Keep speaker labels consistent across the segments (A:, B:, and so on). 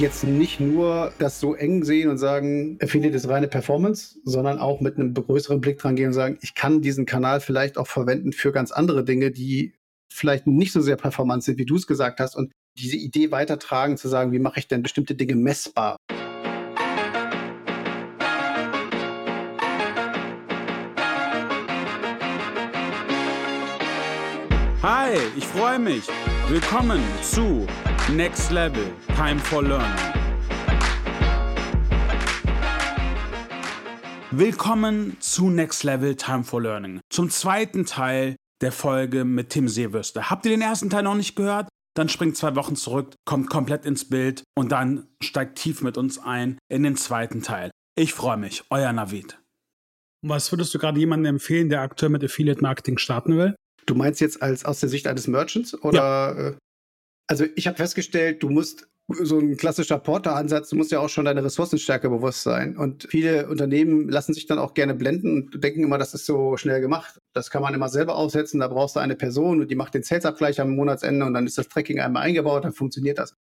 A: jetzt nicht nur das so eng sehen und sagen, Affiliate ist reine Performance, sondern auch mit einem größeren Blick dran gehen und sagen, ich kann diesen Kanal vielleicht auch verwenden für ganz andere Dinge, die vielleicht nicht so sehr performant sind, wie du es gesagt hast. Und diese Idee weitertragen, zu sagen, wie mache ich denn bestimmte Dinge messbar?
B: Hi, ich freue mich. Willkommen zu Next Level Time for Learning. Willkommen zu Next Level Time for Learning. Zum zweiten Teil der Folge mit Tim Seewürster. Habt ihr den ersten Teil noch nicht gehört? Dann springt zwei Wochen zurück, kommt komplett ins Bild und dann steigt tief mit uns ein in den zweiten Teil. Ich freue mich, euer Navid.
C: Was würdest du gerade jemandem empfehlen, der aktuell mit Affiliate Marketing starten will?
A: Du meinst jetzt als aus der Sicht eines Merchants oder? Ja. Also ich habe festgestellt, du musst so ein klassischer Porter-Ansatz, du musst ja auch schon deine Ressourcenstärke bewusst sein. Und viele Unternehmen lassen sich dann auch gerne blenden und denken immer, das ist so schnell gemacht. Das kann man immer selber aufsetzen. Da brauchst du eine Person und die macht den Sales-Abgleich am Monatsende und dann ist das Tracking einmal eingebaut, dann funktioniert das.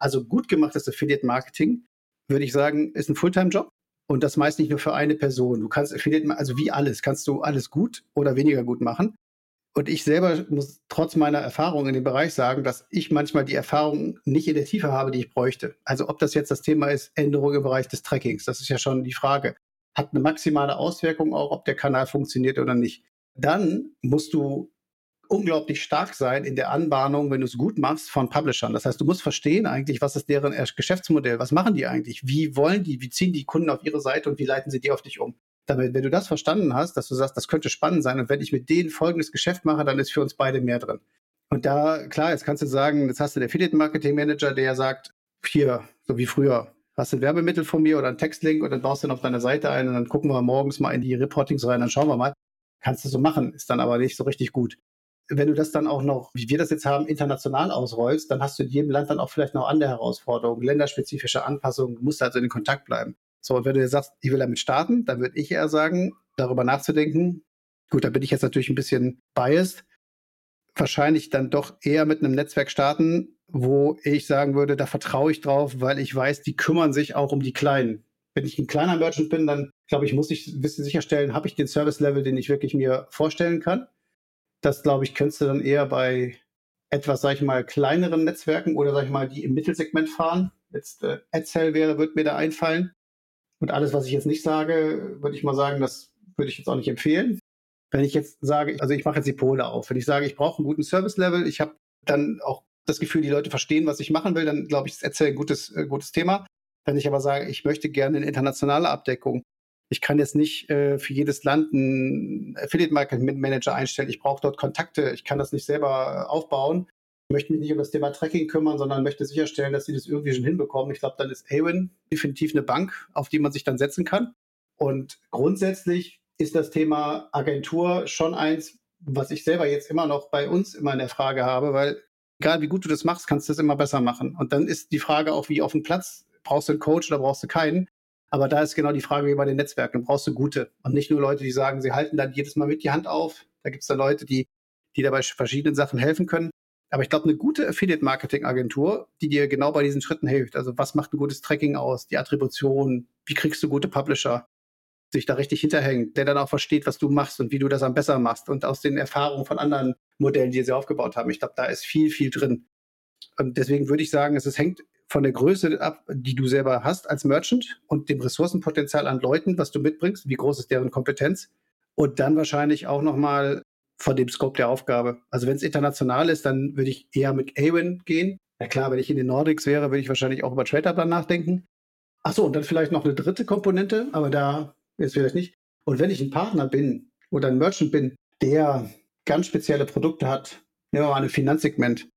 A: Also gut gemachtes Affiliate-Marketing, würde ich sagen, ist ein Fulltime-Job. Und das meist nicht nur für eine Person. Du kannst Affiliate, also wie alles, kannst du alles gut oder weniger gut machen. Und ich selber muss trotz meiner Erfahrung in dem Bereich sagen, dass ich manchmal die Erfahrung nicht in der Tiefe habe, die ich bräuchte. Also ob das jetzt das Thema ist, Änderung im Bereich des Trackings, das ist ja schon die Frage. Hat eine maximale Auswirkung auch, ob der Kanal funktioniert oder nicht. Dann musst du unglaublich stark sein in der Anbahnung, wenn du es gut machst, von Publishern. Das heißt, du musst verstehen eigentlich, was ist deren Geschäftsmodell, was machen die eigentlich, wie wollen die, wie ziehen die Kunden auf ihre Seite und wie leiten sie die auf dich um damit, wenn du das verstanden hast, dass du sagst, das könnte spannend sein und wenn ich mit denen folgendes Geschäft mache, dann ist für uns beide mehr drin. Und da, klar, jetzt kannst du sagen, jetzt hast du den Affiliate Marketing Manager, der sagt, hier, so wie früher, hast du ein Werbemittel von mir oder einen Textlink und dann baust du ihn auf deine Seite ein und dann gucken wir morgens mal in die Reportings rein, dann schauen wir mal. Kannst du so machen, ist dann aber nicht so richtig gut. Wenn du das dann auch noch, wie wir das jetzt haben, international ausrollst, dann hast du in jedem Land dann auch vielleicht noch andere Herausforderungen, länderspezifische Anpassungen, musst also in Kontakt bleiben. So, und wenn du jetzt sagst, ich will damit starten, dann würde ich eher sagen, darüber nachzudenken. Gut, da bin ich jetzt natürlich ein bisschen biased. Wahrscheinlich dann doch eher mit einem Netzwerk starten, wo ich sagen würde, da vertraue ich drauf, weil ich weiß, die kümmern sich auch um die Kleinen. Wenn ich ein kleiner Merchant bin, dann glaube ich, muss ich ein bisschen sicherstellen, habe ich den Service-Level, den ich wirklich mir vorstellen kann. Das, glaube ich, könntest du dann eher bei etwas, sag ich mal, kleineren Netzwerken oder, sag ich mal, die im Mittelsegment fahren. Jetzt äh, Edsel wäre, wird mir da einfallen. Und alles, was ich jetzt nicht sage, würde ich mal sagen, das würde ich jetzt auch nicht empfehlen. Wenn ich jetzt sage, also ich mache jetzt die Pole auf, wenn ich sage, ich brauche einen guten Service-Level, ich habe dann auch das Gefühl, die Leute verstehen, was ich machen will, dann glaube ich, ist Erzähl ein gutes, äh, gutes Thema. Wenn ich aber sage, ich möchte gerne eine internationale Abdeckung, ich kann jetzt nicht äh, für jedes Land einen Affiliate Marketing Manager einstellen. Ich brauche dort Kontakte. Ich kann das nicht selber aufbauen möchte mich nicht um das Thema Tracking kümmern, sondern möchte sicherstellen, dass sie das irgendwie schon hinbekommen. Ich glaube, dann ist Awin definitiv eine Bank, auf die man sich dann setzen kann. Und grundsätzlich ist das Thema Agentur schon eins, was ich selber jetzt immer noch bei uns immer in der Frage habe, weil egal wie gut du das machst, kannst du das immer besser machen. Und dann ist die Frage auch, wie auf dem Platz, brauchst du einen Coach oder brauchst du keinen? Aber da ist genau die Frage wie bei den Netzwerken, brauchst du gute und nicht nur Leute, die sagen, sie halten dann jedes Mal mit die Hand auf. Da gibt es da Leute, die, die dabei verschiedenen Sachen helfen können. Aber ich glaube, eine gute Affiliate-Marketing-Agentur, die dir genau bei diesen Schritten hilft. Also was macht ein gutes Tracking aus, die Attribution, wie kriegst du gute Publisher, sich da richtig hinterhängt, der dann auch versteht, was du machst und wie du das am besser machst und aus den Erfahrungen von anderen Modellen, die sie aufgebaut haben. Ich glaube, da ist viel, viel drin. Und deswegen würde ich sagen, es, es hängt von der Größe ab, die du selber hast als Merchant und dem Ressourcenpotenzial an Leuten, was du mitbringst, wie groß ist deren Kompetenz. Und dann wahrscheinlich auch nochmal von dem Scope der Aufgabe. Also wenn es international ist, dann würde ich eher mit Awin gehen. Ja klar, wenn ich in den Nordics wäre, würde ich wahrscheinlich auch über TradeUp dann nachdenken. Ach so, und dann vielleicht noch eine dritte Komponente, aber da ist vielleicht nicht. Und wenn ich ein Partner bin oder ein Merchant bin, der ganz spezielle Produkte hat, nehmen wir mal ein Finanzsegment.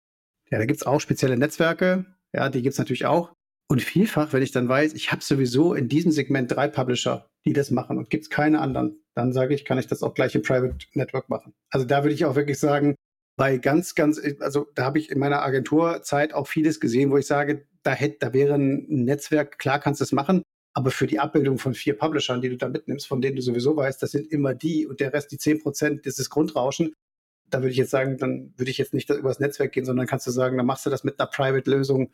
A: Ja, da gibt es auch spezielle Netzwerke, ja, die gibt es natürlich auch. Und vielfach, wenn ich dann weiß, ich habe sowieso in diesem Segment drei Publisher, die das machen und gibt es keine anderen, dann sage ich, kann ich das auch gleich im Private Network machen. Also da würde ich auch wirklich sagen, bei ganz, ganz, also da habe ich in meiner Agenturzeit auch vieles gesehen, wo ich sage, da hätte, da wäre ein Netzwerk, klar kannst du es machen, aber für die Abbildung von vier Publishern, die du da mitnimmst, von denen du sowieso weißt, das sind immer die und der Rest die zehn Prozent, das ist Grundrauschen. Da würde ich jetzt sagen, dann würde ich jetzt nicht über das Netzwerk gehen, sondern kannst du sagen, dann machst du das mit einer Private-Lösung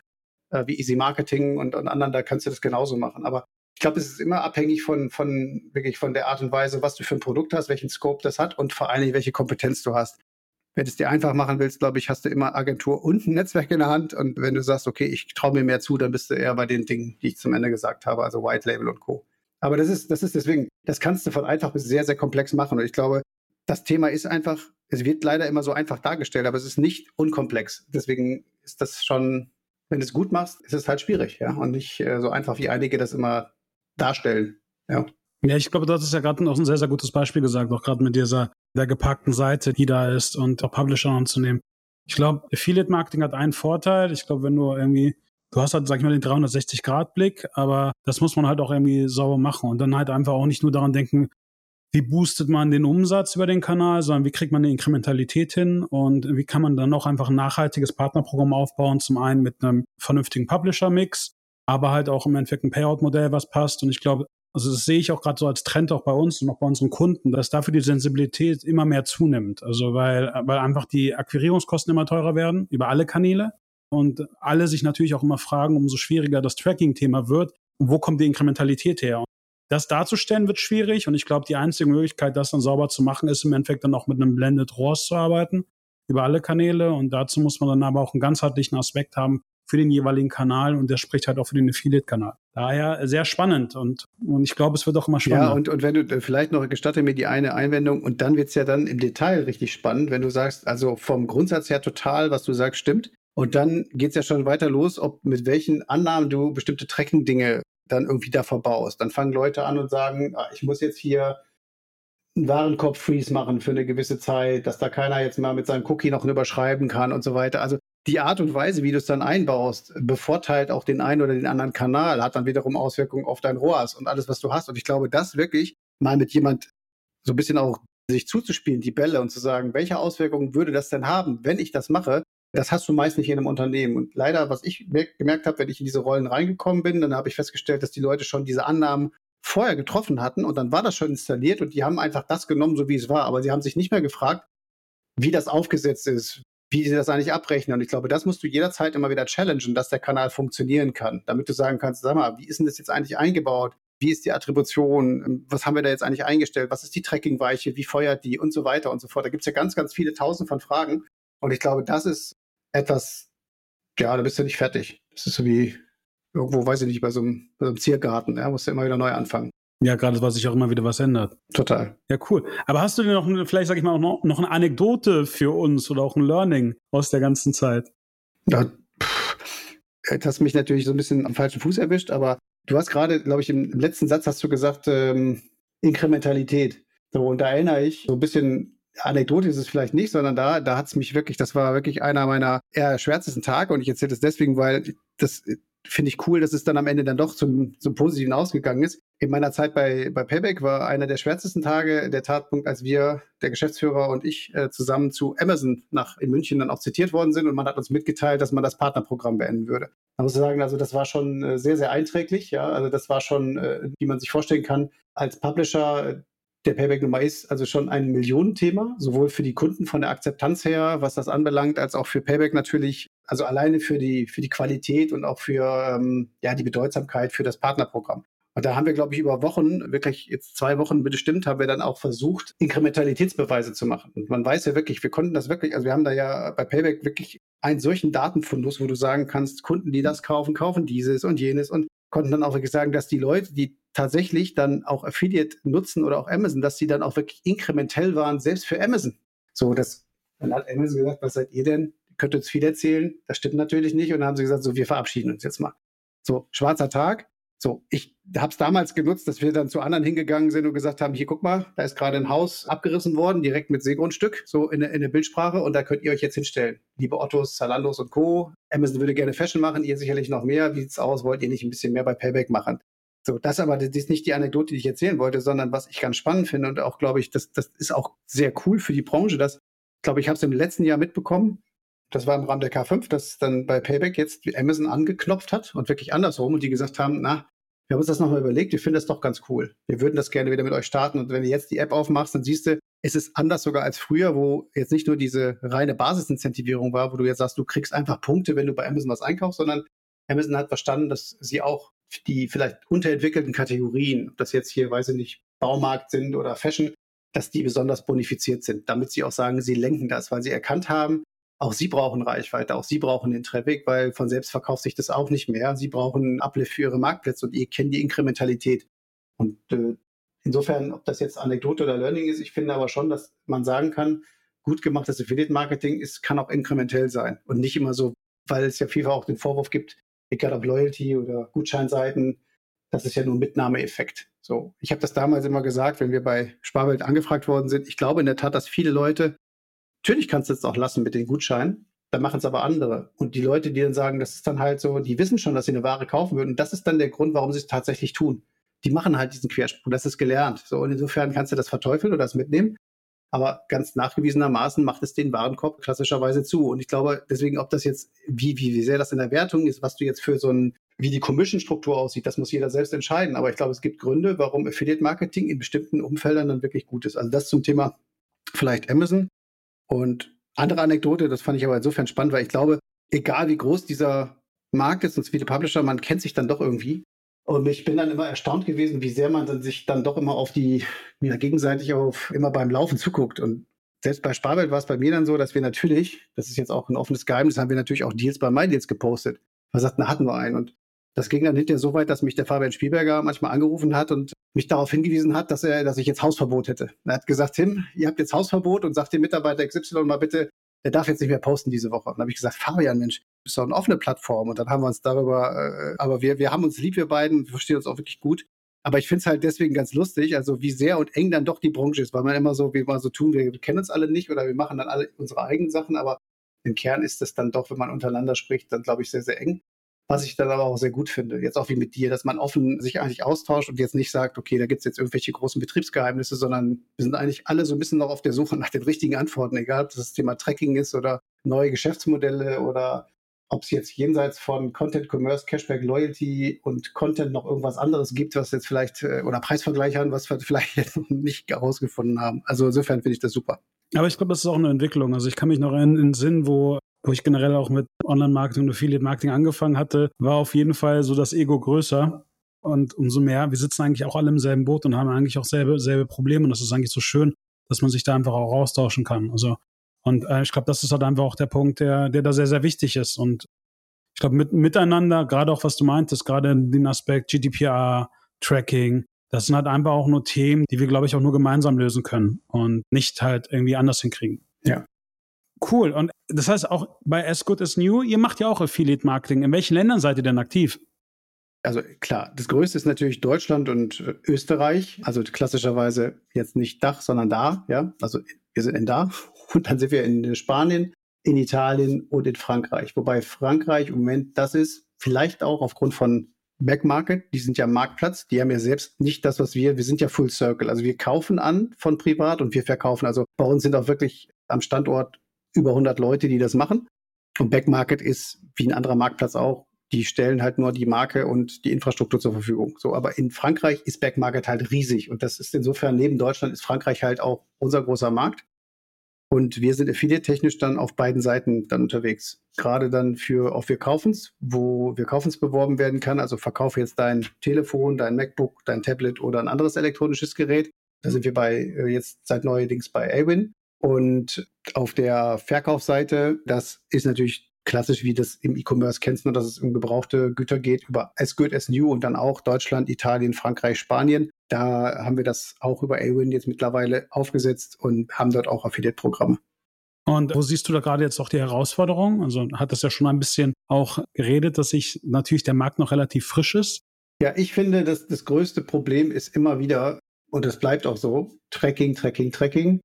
A: äh, wie Easy Marketing und, und anderen, da kannst du das genauso machen. Aber ich glaube, es ist immer abhängig von, von wirklich von der Art und Weise, was du für ein Produkt hast, welchen Scope das hat und vor allen Dingen, welche Kompetenz du hast. Wenn du es dir einfach machen willst, glaube ich, hast du immer Agentur und ein Netzwerk in der Hand. Und wenn du sagst, okay, ich traue mir mehr zu, dann bist du eher bei den Dingen, die ich zum Ende gesagt habe, also White Label und Co. Aber das ist, das ist deswegen, das kannst du von einfach bis sehr, sehr komplex machen. Und ich glaube, das Thema ist einfach, es wird leider immer so einfach dargestellt, aber es ist nicht unkomplex. Deswegen ist das schon, wenn du es gut machst, ist es halt schwierig, ja. Und nicht äh, so einfach, wie einige das immer darstellen. Ja.
C: Ja, ich glaube, du hast ja gerade noch ein sehr, sehr gutes Beispiel gesagt, auch gerade mit dieser der gepackten Seite, die da ist und auch Publisher anzunehmen. Ich glaube, Affiliate Marketing hat einen Vorteil. Ich glaube, wenn du irgendwie, du hast halt, sag ich mal, den 360-Grad-Blick, aber das muss man halt auch irgendwie sauber machen und dann halt einfach auch nicht nur daran denken, wie boostet man den Umsatz über den Kanal, sondern wie kriegt man eine Inkrementalität hin und wie kann man dann auch einfach ein nachhaltiges Partnerprogramm aufbauen, zum einen mit einem vernünftigen Publisher-Mix, aber halt auch im Endeffekt ein Payout-Modell, was passt. Und ich glaube, also das sehe ich auch gerade so als Trend auch bei uns und auch bei unseren Kunden, dass dafür die Sensibilität immer mehr zunimmt. Also weil, weil einfach die Akquirierungskosten immer teurer werden über alle Kanäle und alle sich natürlich auch immer fragen, umso schwieriger das Tracking-Thema wird, wo kommt die Inkrementalität her? Das darzustellen wird schwierig und ich glaube, die einzige Möglichkeit, das dann sauber zu machen, ist im Endeffekt dann auch mit einem Blended ROAS zu arbeiten über alle Kanäle und dazu muss man dann aber auch einen ganzheitlichen Aspekt haben, für den jeweiligen Kanal und der spricht halt auch für den Affiliate-Kanal. Daher sehr spannend und, und ich glaube, es wird auch immer spannender.
A: Ja, und, und wenn du äh, vielleicht noch gestatte mir die eine Einwendung und dann wird es ja dann im Detail richtig spannend, wenn du sagst, also vom Grundsatz her total, was du sagst, stimmt. Und dann geht es ja schon weiter los, ob mit welchen Annahmen du bestimmte Tracking-Dinge dann irgendwie da verbaust. Dann fangen Leute an und sagen, ah, ich muss jetzt hier einen Warenkorb-Freeze machen für eine gewisse Zeit, dass da keiner jetzt mal mit seinem Cookie noch überschreiben kann und so weiter. Also die Art und Weise, wie du es dann einbaust, bevorteilt auch den einen oder den anderen Kanal, hat dann wiederum Auswirkungen auf dein ROAS und alles, was du hast. Und ich glaube, das wirklich mal mit jemand so ein bisschen auch sich zuzuspielen, die Bälle und zu sagen, welche Auswirkungen würde das denn haben, wenn ich das mache, das hast du meist nicht in einem Unternehmen. Und leider, was ich gemerkt habe, wenn ich in diese Rollen reingekommen bin, dann habe ich festgestellt, dass die Leute schon diese Annahmen vorher getroffen hatten und dann war das schon installiert und die haben einfach das genommen, so wie es war. Aber sie haben sich nicht mehr gefragt, wie das aufgesetzt ist, wie sie das eigentlich abrechnen. Und ich glaube, das musst du jederzeit immer wieder challengen, dass der Kanal funktionieren kann, damit du sagen kannst, sag mal, wie ist denn das jetzt eigentlich eingebaut? Wie ist die Attribution? Was haben wir da jetzt eigentlich eingestellt? Was ist die Tracking-Weiche? Wie feuert die? Und so weiter und so fort. Da gibt es ja ganz, ganz viele tausend von Fragen. Und ich glaube, das ist etwas, ja, da bist du nicht fertig. Das ist so wie irgendwo, weiß ich nicht, bei so einem, bei so einem Ziergarten. Ja, musst du immer wieder neu anfangen.
C: Ja, gerade weil sich auch immer wieder was ändert.
A: Total.
C: Ja, cool. Aber hast du denn noch, vielleicht sag ich mal, noch, noch eine Anekdote für uns oder auch ein Learning aus der ganzen Zeit?
A: Ja, pff, jetzt hast mich natürlich so ein bisschen am falschen Fuß erwischt, aber du hast gerade, glaube ich, im, im, letzten Satz hast du gesagt, ähm, Inkrementalität. So, und da erinnere ich so ein bisschen, Anekdote ist es vielleicht nicht, sondern da, da hat es mich wirklich, das war wirklich einer meiner eher schwärzesten Tage und ich erzähle das deswegen, weil das finde ich cool, dass es dann am Ende dann doch zum, zum Positiven ausgegangen ist. In meiner Zeit bei, bei Payback war einer der schwärzesten Tage der Tatpunkt, als wir, der Geschäftsführer und ich, äh, zusammen zu Amazon nach in München dann auch zitiert worden sind und man hat uns mitgeteilt, dass man das Partnerprogramm beenden würde. Da muss ich sagen, also das war schon äh, sehr, sehr einträglich, ja. Also das war schon, äh, wie man sich vorstellen kann, als Publisher der Payback-Nummer ist also schon ein Millionenthema, sowohl für die Kunden von der Akzeptanz her, was das anbelangt, als auch für Payback natürlich, also alleine für die, für die Qualität und auch für ähm, ja, die Bedeutsamkeit für das Partnerprogramm. Und da haben wir, glaube ich, über Wochen, wirklich jetzt zwei Wochen bestimmt, haben wir dann auch versucht, Inkrementalitätsbeweise zu machen. Und man weiß ja wirklich, wir konnten das wirklich, also wir haben da ja bei Payback wirklich einen solchen Datenfundus, wo du sagen kannst, Kunden, die das kaufen, kaufen dieses und jenes und konnten dann auch wirklich sagen, dass die Leute, die tatsächlich dann auch Affiliate nutzen oder auch Amazon, dass die dann auch wirklich inkrementell waren, selbst für Amazon. So, das, dann hat Amazon gesagt, was seid ihr denn? Ihr könnt uns viel erzählen. Das stimmt natürlich nicht. Und dann haben sie gesagt, so, wir verabschieden uns jetzt mal. So, schwarzer Tag. So, ich habe es damals genutzt, dass wir dann zu anderen hingegangen sind und gesagt haben, hier guck mal, da ist gerade ein Haus abgerissen worden, direkt mit Seegrundstück, so in, in der Bildsprache und da könnt ihr euch jetzt hinstellen. Liebe Ottos, Zalandos und Co. Amazon würde gerne Fashion machen, ihr sicherlich noch mehr. Wie sieht's aus? Wollt ihr nicht ein bisschen mehr bei Payback machen? So, das aber, das ist nicht die Anekdote, die ich erzählen wollte, sondern was ich ganz spannend finde und auch, glaube ich, das, das ist auch sehr cool für die Branche, dass, glaube ich, habe es im letzten Jahr mitbekommen, das war im Rahmen der K5, dass dann bei Payback jetzt Amazon angeklopft hat und wirklich andersrum und die gesagt haben, na, wir haben uns das nochmal überlegt, wir finden das doch ganz cool. Wir würden das gerne wieder mit euch starten und wenn du jetzt die App aufmachst, dann siehst du, es ist anders sogar als früher, wo jetzt nicht nur diese reine Basisincentivierung war, wo du jetzt sagst, du kriegst einfach Punkte, wenn du bei Amazon was einkaufst, sondern Amazon hat verstanden, dass sie auch die vielleicht unterentwickelten Kategorien, ob das jetzt hier, weiß ich nicht, Baumarkt sind oder Fashion, dass die besonders bonifiziert sind, damit sie auch sagen, sie lenken das, weil sie erkannt haben, auch sie brauchen Reichweite, auch sie brauchen den Traffic, weil von selbst verkauft sich das auch nicht mehr. Sie brauchen Uplift für ihre Marktplätze und ihr kennt die Inkrementalität. Und äh, insofern, ob das jetzt Anekdote oder Learning ist, ich finde aber schon, dass man sagen kann, gut gemachtes Affiliate-Marketing ist, kann auch inkrementell sein und nicht immer so, weil es ja vielfach auch den Vorwurf gibt, egal ob Loyalty oder Gutscheinseiten, das ist ja nur ein Mitnahmeeffekt. So, ich habe das damals immer gesagt, wenn wir bei Sparwelt angefragt worden sind. Ich glaube in der Tat, dass viele Leute, natürlich kannst du es auch lassen mit den Gutscheinen, dann machen es aber andere. Und die Leute, die dann sagen, das ist dann halt so, die wissen schon, dass sie eine Ware kaufen würden. Und das ist dann der Grund, warum sie es tatsächlich tun. Die machen halt diesen Quersprung. Das ist gelernt. So, und insofern kannst du das verteufeln oder das mitnehmen. Aber ganz nachgewiesenermaßen macht es den Warenkorb klassischerweise zu. Und ich glaube, deswegen, ob das jetzt, wie, wie, wie sehr das in der Wertung ist, was du jetzt für so ein, wie die Commission-Struktur aussieht, das muss jeder selbst entscheiden. Aber ich glaube, es gibt Gründe, warum Affiliate-Marketing in bestimmten Umfeldern dann wirklich gut ist. Also das zum Thema vielleicht Amazon. Und andere Anekdote, das fand ich aber insofern spannend, weil ich glaube, egal wie groß dieser Markt ist und viele Publisher, man kennt sich dann doch irgendwie. Und ich bin dann immer erstaunt gewesen, wie sehr man dann sich dann doch immer auf die, ja, gegenseitig auf, immer beim Laufen zuguckt. Und selbst bei Sparwelt war es bei mir dann so, dass wir natürlich, das ist jetzt auch ein offenes Geheimnis, haben wir natürlich auch Deals bei MyDeals gepostet. Man sagt, na, hatten wir einen. Und das ging dann hinterher so weit, dass mich der Fabian Spielberger manchmal angerufen hat und mich darauf hingewiesen hat, dass er, dass ich jetzt Hausverbot hätte. Er hat gesagt, Tim, ihr habt jetzt Hausverbot und sagt dem Mitarbeiter XY mal bitte, der darf jetzt nicht mehr posten diese Woche. Und dann habe ich gesagt, Fabian, Mensch, ist doch eine offene Plattform. Und dann haben wir uns darüber, äh, aber wir, wir haben uns lieb, wir beiden, wir verstehen uns auch wirklich gut. Aber ich finde es halt deswegen ganz lustig, also wie sehr und eng dann doch die Branche ist, weil man immer so, wie man so tun, wir, kennen uns alle nicht oder wir machen dann alle unsere eigenen Sachen, aber im Kern ist es dann doch, wenn man untereinander spricht, dann glaube ich sehr, sehr eng. Was ich dann aber auch sehr gut finde, jetzt auch wie mit dir, dass man offen sich eigentlich austauscht und jetzt nicht sagt, okay, da gibt es jetzt irgendwelche großen Betriebsgeheimnisse, sondern wir sind eigentlich alle so ein bisschen noch auf der Suche nach den richtigen Antworten, egal ob das, das Thema Tracking ist oder neue Geschäftsmodelle oder ob es jetzt jenseits von Content, Commerce, Cashback, Loyalty und Content noch irgendwas anderes gibt, was jetzt vielleicht, äh, oder Preisvergleichern, was wir vielleicht jetzt noch nicht herausgefunden haben. Also insofern finde ich das super.
C: Aber ich glaube, das ist auch eine Entwicklung. Also ich kann mich noch in den Sinn, wo wo ich generell auch mit Online-Marketing und Affiliate-Marketing angefangen hatte, war auf jeden Fall so das Ego größer. Und umso mehr, wir sitzen eigentlich auch alle im selben Boot und haben eigentlich auch selbe, selbe Probleme. Und das ist eigentlich so schön, dass man sich da einfach auch austauschen kann. Also, und äh, ich glaube, das ist halt einfach auch der Punkt, der, der da sehr, sehr wichtig ist. Und ich glaube, mit, miteinander, gerade auch was du meintest, gerade den Aspekt GDPR, Tracking, das sind halt einfach auch nur Themen, die wir, glaube ich, auch nur gemeinsam lösen können und nicht halt irgendwie anders hinkriegen.
A: Ja.
C: Cool. Und das heißt auch bei As Good as New, ihr macht ja auch Affiliate Marketing. In welchen Ländern seid ihr denn aktiv?
A: Also klar, das größte ist natürlich Deutschland und äh, Österreich. Also klassischerweise jetzt nicht Dach, sondern da. Ja, also wir sind in da und dann sind wir in Spanien, in Italien und in Frankreich. Wobei Frankreich im Moment das ist, vielleicht auch aufgrund von Backmarket, die sind ja Marktplatz, die haben ja selbst nicht das, was wir, wir sind ja Full Circle. Also wir kaufen an von privat und wir verkaufen. Also bei uns sind auch wirklich am Standort über 100 Leute, die das machen. Und Backmarket ist wie ein anderer Marktplatz auch. Die stellen halt nur die Marke und die Infrastruktur zur Verfügung. So, aber in Frankreich ist Backmarket halt riesig. Und das ist insofern neben Deutschland ist Frankreich halt auch unser großer Markt. Und wir sind affiliate-technisch dann auf beiden Seiten dann unterwegs. Gerade dann für auf Wir kaufen's, wo Wir kaufen's beworben werden kann. Also verkaufe jetzt dein Telefon, dein MacBook, dein Tablet oder ein anderes elektronisches Gerät. Da sind wir bei äh, jetzt seit neuerdings bei Awin. Und auf der Verkaufsseite, das ist natürlich klassisch, wie das im E-Commerce kennst, nur dass es um gebrauchte Güter geht, über as good as new und dann auch Deutschland, Italien, Frankreich, Spanien. Da haben wir das auch über Awin jetzt mittlerweile aufgesetzt und haben dort auch Affiliate-Programme.
C: Und wo siehst du da gerade jetzt auch die Herausforderung? Also hat das ja schon ein bisschen auch geredet, dass sich natürlich der Markt noch relativ frisch ist.
A: Ja, ich finde, dass das größte Problem ist immer wieder, und das bleibt auch so, Tracking, Tracking, Tracking.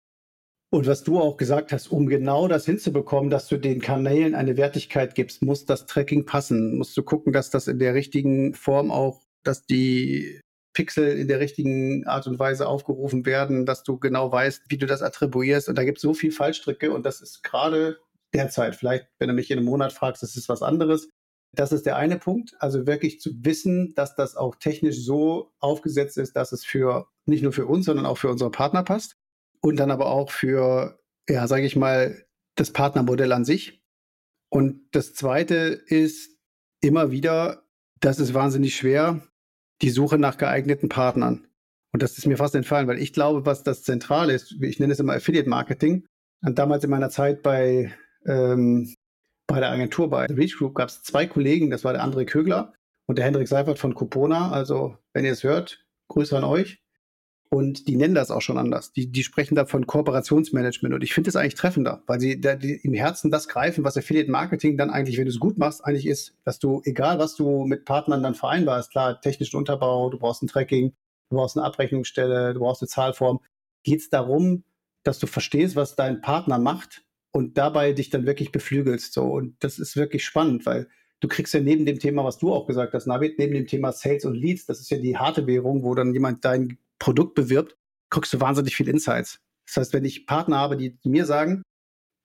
A: Und was du auch gesagt hast, um genau das hinzubekommen, dass du den Kanälen eine Wertigkeit gibst, muss das Tracking passen. Musst du gucken, dass das in der richtigen Form auch, dass die Pixel in der richtigen Art und Weise aufgerufen werden, dass du genau weißt, wie du das attribuierst. Und da gibt es so viel Fallstricke und das ist gerade derzeit, vielleicht, wenn du mich in einem Monat fragst, das ist was anderes. Das ist der eine Punkt. Also wirklich zu wissen, dass das auch technisch so aufgesetzt ist, dass es für nicht nur für uns, sondern auch für unsere Partner passt und dann aber auch für, ja, sage ich mal, das Partnermodell an sich. Und das Zweite ist, immer wieder, das ist wahnsinnig schwer, die Suche nach geeigneten Partnern. Und das ist mir fast entfallen, weil ich glaube, was das Zentrale ist, ich nenne es immer Affiliate Marketing. Und damals in meiner Zeit bei, ähm, bei der Agentur, bei The Reach Group, gab es zwei Kollegen, das war der André Kögler und der Hendrik Seifert von Copona. Also, wenn ihr es hört, Grüße an euch. Und die nennen das auch schon anders. Die, die sprechen da von Kooperationsmanagement. Und ich finde es eigentlich treffender, weil sie da, die im Herzen das greifen, was Affiliate Marketing dann eigentlich, wenn du es gut machst, eigentlich ist, dass du, egal was du mit Partnern dann vereinbarst, klar, technischen Unterbau, du brauchst ein Tracking, du brauchst eine Abrechnungsstelle, du brauchst eine Zahlform, geht es darum, dass du verstehst, was dein Partner macht und dabei dich dann wirklich beflügelst. So. Und das ist wirklich spannend, weil du kriegst ja neben dem Thema, was du auch gesagt hast, Navid, neben dem Thema Sales und Leads, das ist ja die harte Währung, wo dann jemand dein Produkt bewirbt, kriegst du wahnsinnig viel Insights. Das heißt, wenn ich Partner habe, die, mir sagen,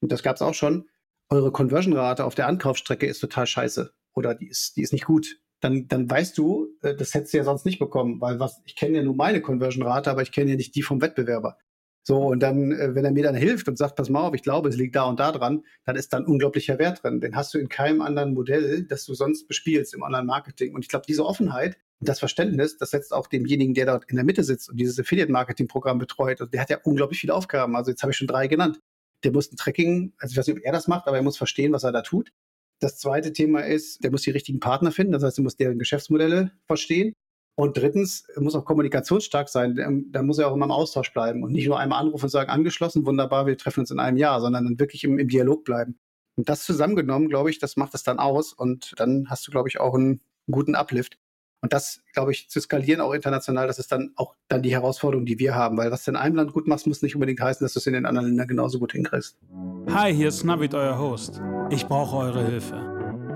A: und das gab es auch schon, eure Conversion-Rate auf der Ankaufsstrecke ist total scheiße oder die ist, die ist nicht gut, dann, dann weißt du, äh, das hättest du ja sonst nicht bekommen, weil was, ich kenne ja nur meine Conversion-Rate, aber ich kenne ja nicht die vom Wettbewerber. So, und dann, äh, wenn er mir dann hilft und sagt, pass mal auf, ich glaube, es liegt da und da dran, dann ist dann unglaublicher Wert drin. Den hast du in keinem anderen Modell, das du sonst bespielst im Online-Marketing. Und ich glaube, diese Offenheit, das Verständnis, das setzt auch demjenigen, der dort in der Mitte sitzt und dieses Affiliate-Marketing-Programm betreut, also der hat ja unglaublich viele Aufgaben. Also jetzt habe ich schon drei genannt. Der muss ein Tracking, also ich weiß nicht, ob er das macht, aber er muss verstehen, was er da tut. Das zweite Thema ist, der muss die richtigen Partner finden, das heißt, er muss deren Geschäftsmodelle verstehen. Und drittens er muss auch kommunikationsstark sein. Da muss er auch immer im Austausch bleiben und nicht nur einmal anrufen und sagen, angeschlossen, wunderbar, wir treffen uns in einem Jahr, sondern dann wirklich im, im Dialog bleiben. Und das zusammengenommen, glaube ich, das macht es dann aus. Und dann hast du, glaube ich, auch einen guten Uplift. Und das, glaube ich, zu skalieren auch international, das ist dann auch dann die Herausforderung, die wir haben. Weil was du in einem Land gut machst, muss nicht unbedingt heißen, dass du es in den anderen Ländern genauso gut hinkriegst.
B: Hi, hier ist Navid, euer Host. Ich brauche eure Hilfe.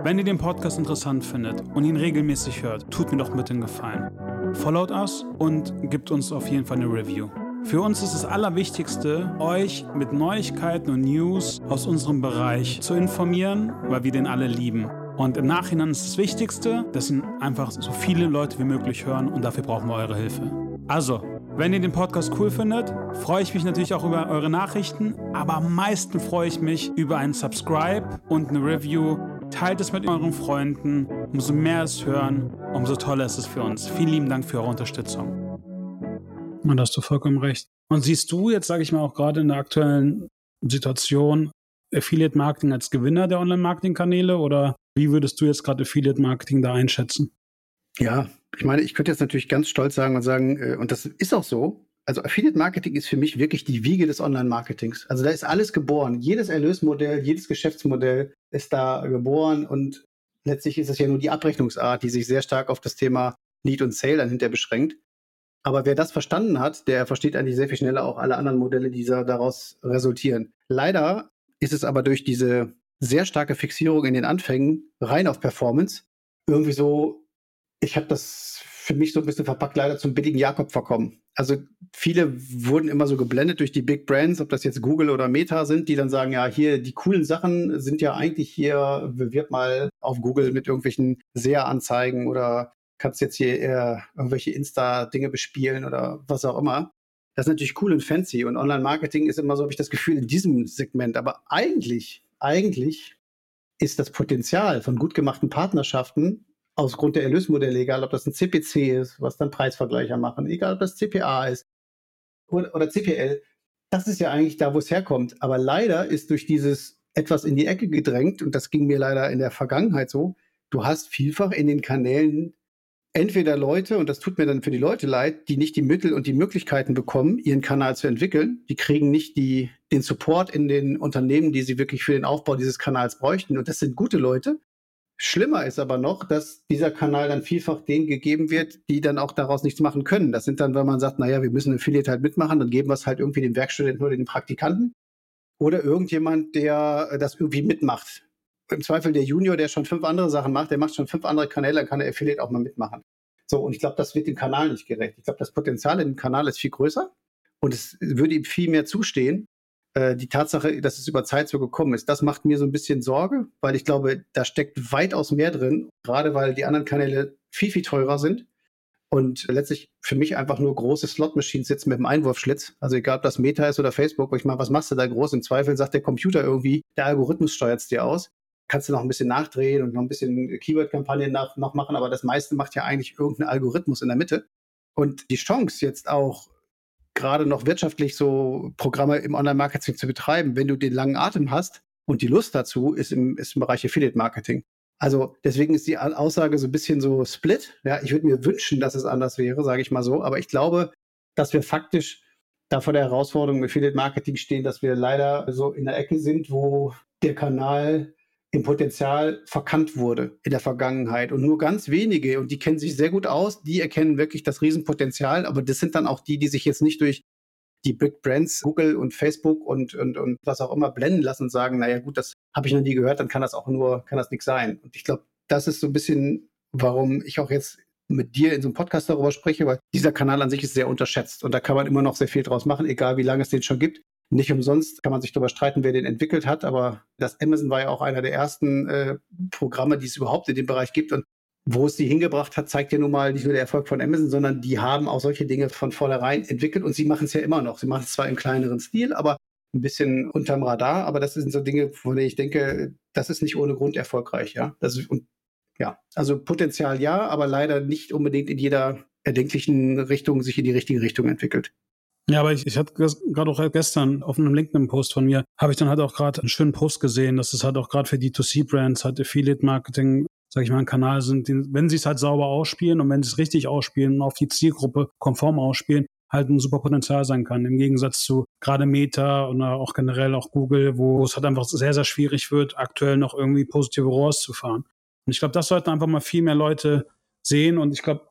B: Wenn ihr den Podcast interessant findet und ihn regelmäßig hört, tut mir doch bitte einen Gefallen. Followt us und gebt uns auf jeden Fall eine Review. Für uns ist das Allerwichtigste, euch mit Neuigkeiten und News aus unserem Bereich zu informieren, weil wir den alle lieben. Und im Nachhinein ist das Wichtigste, dass ihn einfach so viele Leute wie möglich hören und dafür brauchen wir eure Hilfe. Also, wenn ihr den Podcast cool findet, freue ich mich natürlich auch über eure Nachrichten, aber am meisten freue ich mich über einen Subscribe und eine Review. Teilt es mit euren Freunden. Umso mehr es hören, umso toller ist es für uns. Vielen lieben Dank für eure Unterstützung.
C: Und da hast du vollkommen recht. Und siehst du jetzt, sage ich mal, auch gerade in der aktuellen Situation Affiliate Marketing als Gewinner der Online-Marketing-Kanäle oder wie würdest du jetzt gerade Affiliate Marketing da einschätzen?
A: Ja, ich meine, ich könnte jetzt natürlich ganz stolz sagen und sagen, äh, und das ist auch so, also Affiliate Marketing ist für mich wirklich die Wiege des Online-Marketings. Also da ist alles geboren. Jedes Erlösmodell, jedes Geschäftsmodell ist da geboren und letztlich ist es ja nur die Abrechnungsart, die sich sehr stark auf das Thema Lead und Sale dann hinterher beschränkt. Aber wer das verstanden hat, der versteht eigentlich sehr viel schneller auch alle anderen Modelle, die daraus resultieren. Leider ist es aber durch diese sehr starke Fixierung in den Anfängen rein auf Performance irgendwie so, ich habe das für mich so ein bisschen verpackt leider zum billigen Jakob verkommen. Also viele wurden immer so geblendet durch die Big Brands, ob das jetzt Google oder Meta sind, die dann sagen, ja, hier die coolen Sachen sind ja eigentlich hier, bewirb mal auf Google mit irgendwelchen SEA-Anzeigen oder kannst jetzt hier eher irgendwelche Insta-Dinge bespielen oder was auch immer. Das ist natürlich cool und fancy und Online-Marketing ist immer so, habe ich das Gefühl, in diesem Segment. Aber eigentlich eigentlich ist das Potenzial von gut gemachten Partnerschaften aus Grund der Erlösmodelle, egal ob das ein CPC ist, was dann Preisvergleicher machen, egal ob das CPA ist oder, oder CPL, das ist ja eigentlich da, wo es herkommt. Aber leider ist durch dieses etwas in die Ecke gedrängt, und das ging mir leider in der Vergangenheit so, du hast vielfach in den Kanälen entweder Leute, und das tut mir dann für die Leute leid, die nicht die Mittel und die Möglichkeiten bekommen, ihren Kanal zu entwickeln. Die kriegen nicht die, den Support in den Unternehmen, die sie wirklich für den Aufbau dieses Kanals bräuchten. Und das sind gute Leute. Schlimmer ist aber noch, dass dieser Kanal dann vielfach denen gegeben wird, die dann auch daraus nichts machen können. Das sind dann, wenn man sagt, naja, wir müssen Affiliate halt mitmachen, dann geben wir es halt irgendwie den Werkstudenten oder den Praktikanten. Oder irgendjemand, der das irgendwie mitmacht im Zweifel der Junior, der schon fünf andere Sachen macht, der macht schon fünf andere Kanäle, dann kann der Affiliate auch mal mitmachen. So, und ich glaube, das wird dem Kanal nicht gerecht. Ich glaube, das Potenzial dem Kanal ist viel größer und es würde ihm viel mehr zustehen. Äh, die Tatsache, dass es über Zeit so gekommen ist, das macht mir so ein bisschen Sorge, weil ich glaube, da steckt weitaus mehr drin, gerade weil die anderen Kanäle viel, viel teurer sind und letztlich für mich einfach nur große Slot-Machines sitzen mit dem Einwurfschlitz. Also egal, ob das Meta ist oder Facebook, wo ich meine, was machst du da groß? Im Zweifel sagt der Computer irgendwie, der Algorithmus steuert es dir aus. Kannst du noch ein bisschen nachdrehen und noch ein bisschen Keyword-Kampagnen nach, noch machen, aber das meiste macht ja eigentlich irgendein Algorithmus in der Mitte. Und die Chance jetzt auch gerade noch wirtschaftlich so Programme im Online-Marketing zu betreiben, wenn du den langen Atem hast und die Lust dazu, ist im, ist im Bereich Affiliate-Marketing. Also deswegen ist die Aussage so ein bisschen so split. Ja, ich würde mir wünschen, dass es anders wäre, sage ich mal so. Aber ich glaube, dass wir faktisch da vor der Herausforderung mit Affiliate Marketing stehen, dass wir leider so in der Ecke sind, wo der Kanal im Potenzial verkannt wurde in der Vergangenheit. Und nur ganz wenige, und die kennen sich sehr gut aus, die erkennen wirklich das Riesenpotenzial. Aber das sind dann auch die, die sich jetzt nicht durch die Big Brands, Google und Facebook und, und, und was auch immer blenden lassen und sagen, naja gut, das habe ich noch nie gehört, dann kann das auch nur, kann das nichts sein. Und ich glaube, das ist so ein bisschen, warum ich auch jetzt mit dir in so einem Podcast darüber spreche, weil dieser Kanal an sich ist sehr unterschätzt und da kann man immer noch sehr viel draus machen, egal wie lange es den schon gibt. Nicht umsonst kann man sich darüber streiten, wer den entwickelt hat, aber das Amazon war ja auch einer der ersten äh, Programme, die es überhaupt in dem Bereich gibt. Und wo es sie hingebracht hat, zeigt ja nun mal nicht nur der Erfolg von Amazon, sondern die haben auch solche Dinge von vornherein entwickelt und sie machen es ja immer noch. Sie machen es zwar im kleineren Stil, aber ein bisschen unterm Radar, aber das sind so Dinge, von denen ich denke, das ist nicht ohne Grund erfolgreich, ja. Das ist, und ja, also Potenzial ja, aber leider nicht unbedingt in jeder erdenklichen Richtung sich in die richtige Richtung entwickelt.
C: Ja, aber ich, ich hatte gerade auch gestern auf einem LinkedIn-Post von mir, habe ich dann halt auch gerade einen schönen Post gesehen, dass es halt auch gerade für D2C-Brands halt Affiliate-Marketing, sage ich mal, ein Kanal sind, den, wenn sie es halt sauber ausspielen und wenn sie es richtig ausspielen und auf die Zielgruppe konform ausspielen, halt ein super Potenzial sein kann. Im Gegensatz zu gerade Meta oder auch generell auch Google, wo es halt einfach sehr, sehr schwierig wird, aktuell noch irgendwie positive ROAS zu fahren. Und ich glaube, das sollten einfach mal viel mehr Leute sehen. Und ich glaube,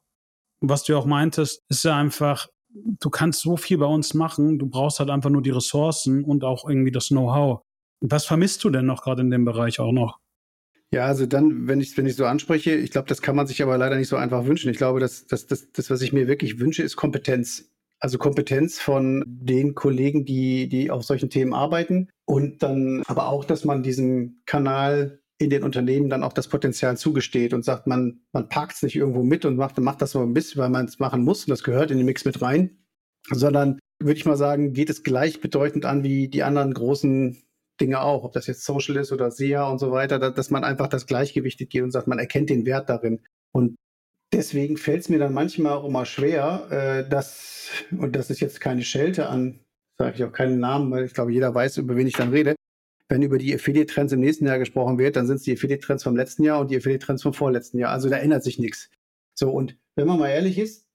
C: was du auch meintest, ist ja einfach, du kannst so viel bei uns machen. Du brauchst halt einfach nur die Ressourcen und auch irgendwie das Know-how. Was vermisst du denn noch gerade in dem Bereich auch noch?
A: Ja, also dann, wenn ich wenn ich so anspreche, ich glaube, das kann man sich aber leider nicht so einfach wünschen. Ich glaube, dass das, das, das, was ich mir wirklich wünsche, ist Kompetenz. Also Kompetenz von den Kollegen, die, die auf solchen Themen arbeiten. Und dann aber auch, dass man diesem Kanal in den Unternehmen dann auch das Potenzial zugesteht und sagt, man, man parkt es nicht irgendwo mit und macht, macht das so ein bisschen, weil man es machen muss und das gehört in den Mix mit rein, sondern würde ich mal sagen, geht es gleichbedeutend an wie die anderen großen Dinge auch, ob das jetzt Social ist oder SEA und so weiter, dass man einfach das Gleichgewichtet geht und sagt, man erkennt den Wert darin. Und deswegen fällt es mir dann manchmal auch immer schwer, äh, dass, und das ist jetzt keine Schelte an, sage ich auch keinen Namen, weil ich glaube, jeder weiß, über wen ich dann rede, wenn über die Affiliate-Trends im nächsten Jahr gesprochen wird, dann sind es die Affiliate-Trends vom letzten Jahr und die Affiliate-Trends vom vorletzten Jahr. Also da ändert sich nichts. So, und wenn man mal ehrlich ist,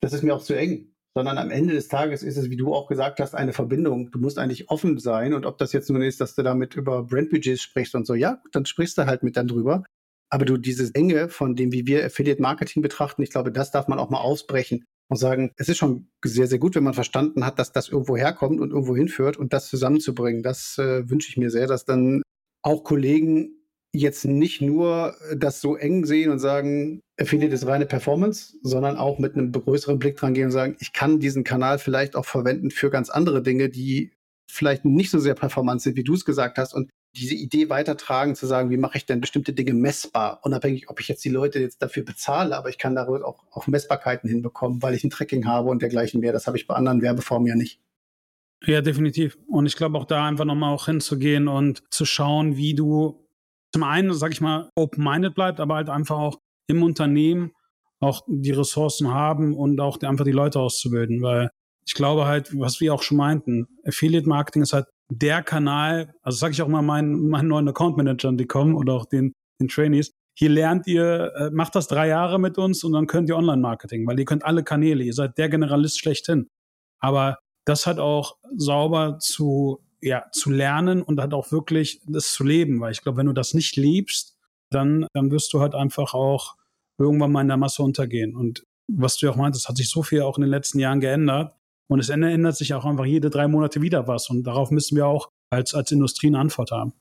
A: das ist mir auch zu eng. Sondern am Ende des Tages ist es, wie du auch gesagt hast, eine Verbindung. Du musst eigentlich offen sein. Und ob das jetzt nun ist, dass du damit über Brandbudgets sprichst und so, ja, dann sprichst du halt mit dann drüber. Aber du dieses Enge von dem, wie wir Affiliate Marketing betrachten, ich glaube, das darf man auch mal ausbrechen und sagen, es ist schon sehr, sehr gut, wenn man verstanden hat, dass das irgendwo herkommt und irgendwo hinführt und das zusammenzubringen. Das äh, wünsche ich mir sehr, dass dann auch Kollegen jetzt nicht nur das so eng sehen und sagen, Affiliate ist reine Performance, sondern auch mit einem größeren Blick dran gehen und sagen, ich kann diesen Kanal vielleicht auch verwenden für ganz andere Dinge, die vielleicht nicht so sehr performant sind, wie du es gesagt hast. Und diese Idee weitertragen, zu sagen, wie mache ich denn bestimmte Dinge messbar, unabhängig, ob ich jetzt die Leute jetzt dafür bezahle, aber ich kann darüber auch, auch Messbarkeiten hinbekommen, weil ich ein Tracking habe und dergleichen mehr. Das habe ich bei anderen Werbeformen ja nicht.
C: Ja, definitiv. Und ich glaube auch da einfach nochmal auch hinzugehen und zu schauen, wie du zum einen, sag ich mal, open-minded bleibt, aber halt einfach auch im Unternehmen auch die Ressourcen haben und auch einfach die Leute auszubilden, weil ich glaube halt, was wir auch schon meinten, Affiliate Marketing ist halt der Kanal, also sage ich auch mal meinen, meinen neuen Account Managern, die kommen oder auch den, den Trainees, hier lernt ihr, äh, macht das drei Jahre mit uns und dann könnt ihr Online-Marketing, weil ihr könnt alle Kanäle, ihr seid der Generalist schlechthin. Aber das hat auch sauber zu, ja, zu lernen und halt auch wirklich das zu leben, weil ich glaube, wenn du das nicht liebst, dann, dann wirst du halt einfach auch irgendwann mal in der Masse untergehen. Und was du auch meintest, hat sich so viel auch in den letzten Jahren geändert. Und es ändert sich auch einfach jede drei Monate wieder was. Und darauf müssen wir auch als, als Industrie eine Antwort haben.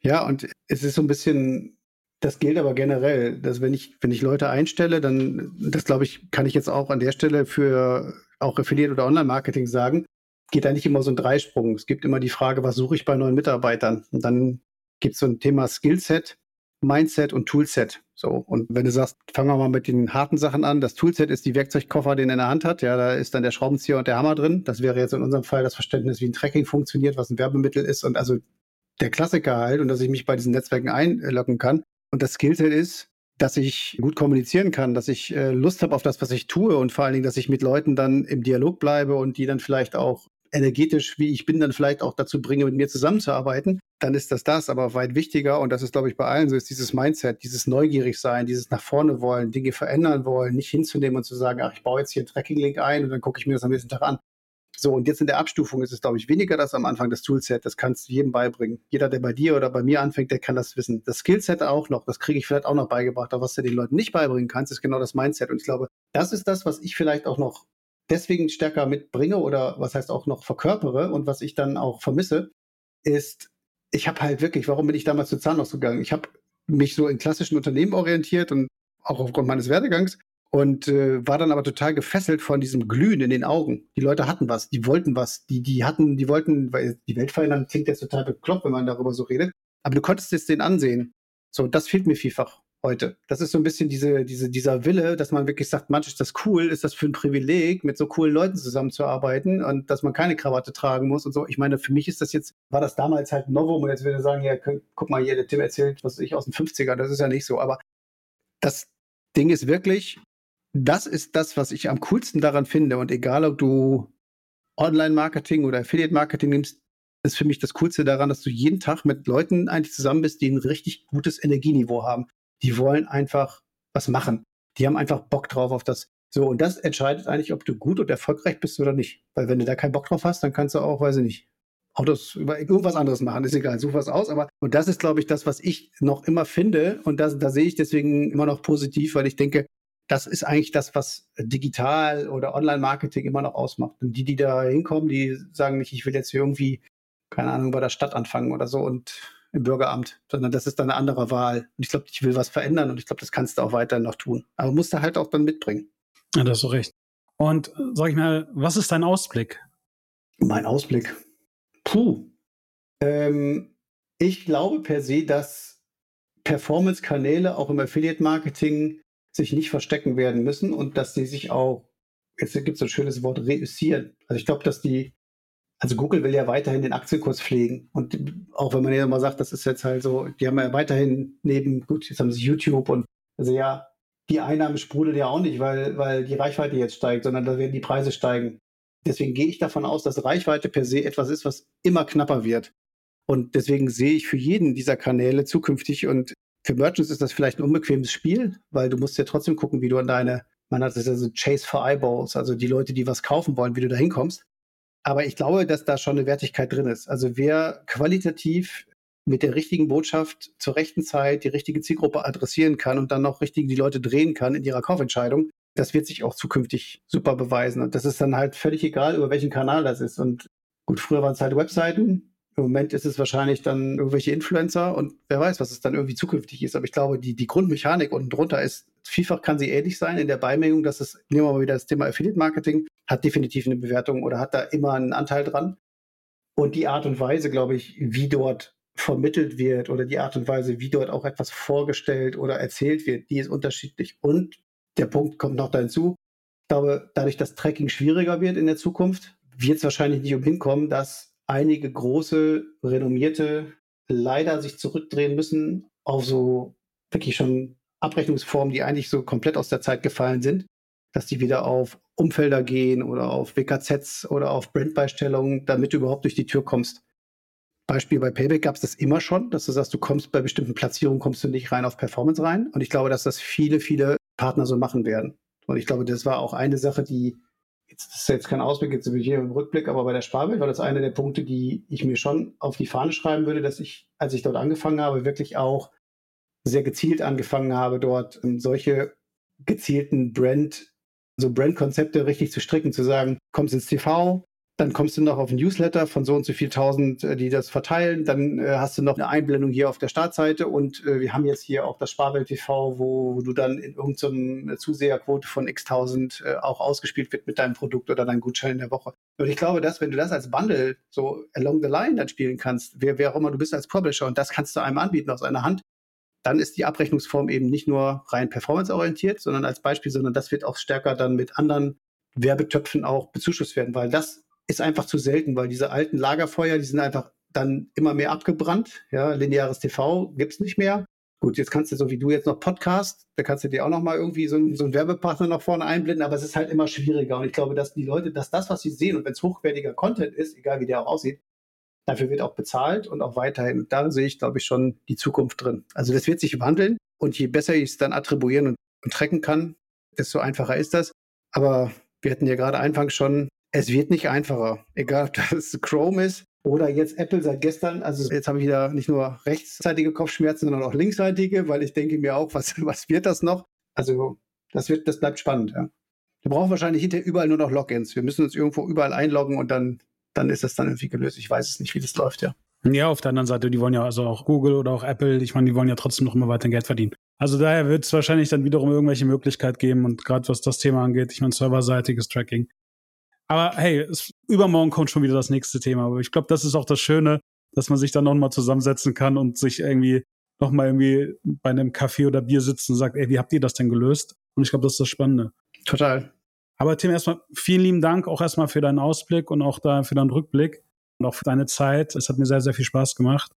A: Ja, und es ist so ein bisschen, das gilt aber generell, dass wenn ich, wenn ich Leute einstelle, dann, das glaube ich, kann ich jetzt auch an der Stelle für auch Affiliate oder Online-Marketing sagen, geht eigentlich immer so ein Dreisprung. Es gibt immer die Frage, was suche ich bei neuen Mitarbeitern? Und dann gibt es so ein Thema Skillset, Mindset und Toolset. So, und wenn du sagst, fangen wir mal mit den harten Sachen an. Das Toolset ist die Werkzeugkoffer, den er in der Hand hat. Ja, da ist dann der Schraubenzieher und der Hammer drin. Das wäre jetzt in unserem Fall das Verständnis, wie ein Tracking funktioniert, was ein Werbemittel ist. Und also der Klassiker halt und dass ich mich bei diesen Netzwerken einloggen kann. Und das Skillset ist, dass ich gut kommunizieren kann, dass ich äh, Lust habe auf das, was ich tue und vor allen Dingen, dass ich mit Leuten dann im Dialog bleibe und die dann vielleicht auch energetisch, wie ich bin, dann vielleicht auch dazu bringe, mit mir zusammenzuarbeiten, dann ist das das. Aber weit wichtiger, und das ist, glaube ich, bei allen so, ist dieses Mindset, dieses neugierig sein, dieses nach vorne wollen, Dinge verändern wollen, nicht hinzunehmen und zu sagen, ach, ich baue jetzt hier einen Tracking-Link ein und dann gucke ich mir das am nächsten Tag an. So, und jetzt in der Abstufung ist es, glaube ich, weniger das am Anfang, das Toolset, das kannst du jedem beibringen. Jeder, der bei dir oder bei mir anfängt, der kann das wissen. Das Skillset auch noch, das kriege ich vielleicht auch noch beigebracht, aber was du den Leuten nicht beibringen kannst, ist genau das Mindset. Und ich glaube, das ist das, was ich vielleicht auch noch deswegen stärker mitbringe oder was heißt auch noch verkörpere und was ich dann auch vermisse, ist, ich habe halt wirklich, warum bin ich damals zu Zahnlos gegangen? Ich habe mich so in klassischen Unternehmen orientiert und auch aufgrund meines Werdegangs und äh, war dann aber total gefesselt von diesem Glühen in den Augen. Die Leute hatten was, die wollten was, die, die hatten, die wollten, weil die Welt verändern klingt jetzt total bekloppt, wenn man darüber so redet. Aber du konntest es denen ansehen. So, das fehlt mir vielfach heute. Das ist so ein bisschen diese, diese, dieser Wille, dass man wirklich sagt, manchmal ist das cool, ist das für ein Privileg, mit so coolen Leuten zusammenzuarbeiten und dass man keine Krawatte tragen muss und so. Ich meine, für mich ist das jetzt, war das damals halt Novum und jetzt würde ich sagen, ja, guck mal hier, der Tim erzählt, was ich aus den 50ern, das ist ja nicht so. Aber das Ding ist wirklich, das ist das, was ich am coolsten daran finde. Und egal, ob du Online-Marketing oder Affiliate-Marketing nimmst, ist für mich das Coolste daran, dass du jeden Tag mit Leuten eigentlich zusammen bist, die ein richtig gutes Energieniveau haben. Die wollen einfach was machen. Die haben einfach Bock drauf auf das. So, und das entscheidet eigentlich, ob du gut und erfolgreich bist oder nicht. Weil wenn du da keinen Bock drauf hast, dann kannst du auch, weiß ich nicht, Autos über irgendwas anderes machen, ist egal, such was aus. Aber und das ist, glaube ich, das, was ich noch immer finde. Und das, da sehe ich deswegen immer noch positiv, weil ich denke, das ist eigentlich das, was digital oder Online-Marketing immer noch ausmacht. Und die, die da hinkommen, die sagen nicht, ich will jetzt irgendwie, keine Ahnung, bei der Stadt anfangen oder so und im Bürgeramt, sondern das ist dann eine andere Wahl. Und ich glaube, ich will was verändern und ich glaube, das kannst du auch weiterhin noch tun. Aber musst du halt auch dann mitbringen.
C: Ja, das ist so recht. Und sag ich mal, was ist dein Ausblick?
A: Mein Ausblick. Puh. Ähm, ich glaube per se, dass Performance-Kanäle auch im Affiliate-Marketing sich nicht verstecken werden müssen und dass sie sich auch, jetzt gibt es so ein schönes Wort, reüssieren. Also ich glaube, dass die, also Google will ja weiterhin den Aktienkurs pflegen. Und auch wenn man ja mal sagt, das ist jetzt halt so, die haben ja weiterhin neben, gut, jetzt haben sie YouTube und also ja, die Einnahmen sprudeln ja auch nicht, weil, weil die Reichweite jetzt steigt, sondern da werden die Preise steigen. Deswegen gehe ich davon aus, dass Reichweite per se etwas ist, was immer knapper wird. Und deswegen sehe ich für jeden dieser Kanäle zukünftig und für Merchants ist das vielleicht ein unbequemes Spiel, weil du musst ja trotzdem gucken, wie du an deine, man hat das ja so Chase for Eyeballs, also die Leute, die was kaufen wollen, wie du da hinkommst. Aber ich glaube, dass da schon eine Wertigkeit drin ist. Also wer qualitativ mit der richtigen Botschaft zur rechten Zeit die richtige Zielgruppe adressieren kann und dann noch richtig die Leute drehen kann in ihrer Kaufentscheidung, das wird sich auch zukünftig super beweisen. Und das ist dann halt völlig egal, über welchen Kanal das ist. Und gut, früher waren es halt Webseiten, im Moment ist es wahrscheinlich dann irgendwelche Influencer und wer weiß, was es dann irgendwie zukünftig ist. Aber ich glaube, die, die Grundmechanik unten drunter ist, vielfach kann sie ähnlich sein in der Beimengung, dass es, nehmen wir mal wieder das Thema Affiliate Marketing, hat definitiv eine Bewertung oder hat da immer einen Anteil dran. Und die Art und Weise, glaube ich, wie dort vermittelt wird oder die Art und Weise, wie dort auch etwas vorgestellt oder erzählt wird, die ist unterschiedlich. Und der Punkt kommt noch dazu. Ich glaube, dadurch, dass Tracking schwieriger wird in der Zukunft, wird es wahrscheinlich nicht umhin kommen, dass einige große, renommierte leider sich zurückdrehen müssen auf so wirklich schon Abrechnungsformen, die eigentlich so komplett aus der Zeit gefallen sind, dass die wieder auf Umfelder gehen oder auf WKZs oder auf Brandbeistellungen, damit du überhaupt durch die Tür kommst. Beispiel bei Payback gab es das immer schon, dass du sagst, du kommst bei bestimmten Platzierungen, kommst du nicht rein auf Performance rein. Und ich glaube, dass das viele, viele Partner so machen werden. Und ich glaube, das war auch eine Sache, die jetzt ist jetzt kein Ausblick, jetzt bin ich hier im Rückblick, aber bei der Sparwelt war das einer der Punkte, die ich mir schon auf die Fahne schreiben würde, dass ich, als ich dort angefangen habe, wirklich auch sehr gezielt angefangen habe, dort solche gezielten Brand, so Brandkonzepte richtig zu stricken, zu sagen, kommst ins TV, dann kommst du noch auf ein Newsletter von so und so viel tausend, äh, die das verteilen. Dann äh, hast du noch eine Einblendung hier auf der Startseite und äh, wir haben jetzt hier auch das Sparwelt TV, wo, du dann in irgendeiner Zuseherquote von x tausend äh, auch ausgespielt wird mit deinem Produkt oder deinem Gutschein in der Woche. Und ich glaube, dass wenn du das als Bundle so along the line dann spielen kannst, wer, wer auch immer du bist als Publisher und das kannst du einem anbieten aus einer Hand, dann ist die Abrechnungsform eben nicht nur rein performanceorientiert, sondern als Beispiel, sondern das wird auch stärker dann mit anderen Werbetöpfen auch bezuschusst werden, weil das ist einfach zu selten, weil diese alten Lagerfeuer, die sind einfach dann immer mehr abgebrannt. Ja, lineares TV gibt's nicht mehr. Gut, jetzt kannst du so wie du jetzt noch Podcast, da kannst du dir auch noch mal irgendwie so, einen, so einen Werbepartner nach vorne einblenden, aber es ist halt immer schwieriger. Und ich glaube, dass die Leute, dass das, was sie sehen und wenn es hochwertiger Content ist, egal wie der auch aussieht, dafür wird auch bezahlt und auch weiterhin. Da sehe ich, glaube ich, schon die Zukunft drin. Also das wird sich wandeln und je besser ich es dann attribuieren und, und tracken kann, desto einfacher ist das. Aber wir hatten ja gerade anfangs schon, es wird nicht einfacher. Egal, ob das Chrome ist oder jetzt Apple seit gestern. Also jetzt habe ich wieder nicht nur rechtsseitige Kopfschmerzen, sondern auch linksseitige, weil ich denke mir auch, was, was wird das noch? Also das wird, das bleibt spannend, ja. Wir brauchen wahrscheinlich hinterher überall nur noch Logins. Wir müssen uns irgendwo überall einloggen und dann, dann ist das dann irgendwie gelöst. Ich weiß es nicht, wie das läuft, ja.
C: Ja, auf der anderen Seite, die wollen ja also auch Google oder auch Apple, ich meine, die wollen ja trotzdem noch immer weiter Geld verdienen. Also daher wird es wahrscheinlich dann wiederum irgendwelche Möglichkeiten geben und gerade was das Thema angeht, ich meine, serverseitiges Tracking. Aber hey, es, übermorgen kommt schon wieder das nächste Thema. Aber ich glaube, das ist auch das Schöne, dass man sich dann nochmal zusammensetzen kann und sich irgendwie nochmal irgendwie bei einem Kaffee oder Bier sitzt und sagt, ey, wie habt ihr das denn gelöst? Und ich glaube, das ist das Spannende.
A: Total.
C: Aber Tim, erstmal vielen lieben Dank auch erstmal für deinen Ausblick und auch da für deinen Rückblick und auch für deine Zeit. Es hat mir sehr, sehr viel Spaß gemacht.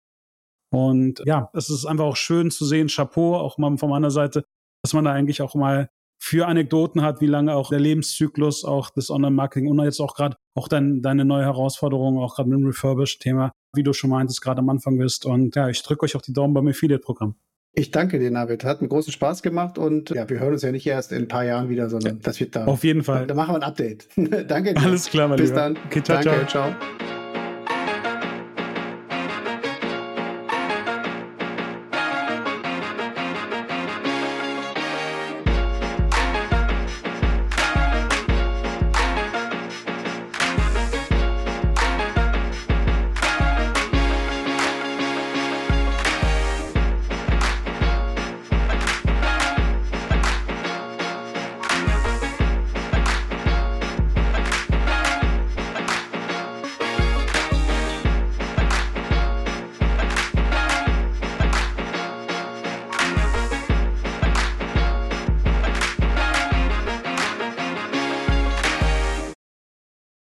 C: Und ja, es ist einfach auch schön zu sehen, Chapeau, auch mal von meiner Seite, dass man da eigentlich auch mal für Anekdoten hat, wie lange auch der Lebenszyklus auch des Online-Marketing und jetzt auch gerade auch dein, deine neue Herausforderung, auch gerade mit dem Refurbish-Thema, wie du schon meintest, gerade am Anfang bist. Und ja, ich drücke euch auch die Daumen beim Affiliate-Programm.
A: Ich danke dir, Navid. Hat einen großen Spaß gemacht und ja, wir hören uns ja nicht erst in ein paar Jahren wieder, sondern das wird da.
C: Auf jeden Fall.
A: Da machen wir ein Update. danke
C: dir. Alles klar, mein
A: Bis
C: Lieber.
A: dann.
C: Okay, ciao,
A: danke,
C: ciao.
A: ciao.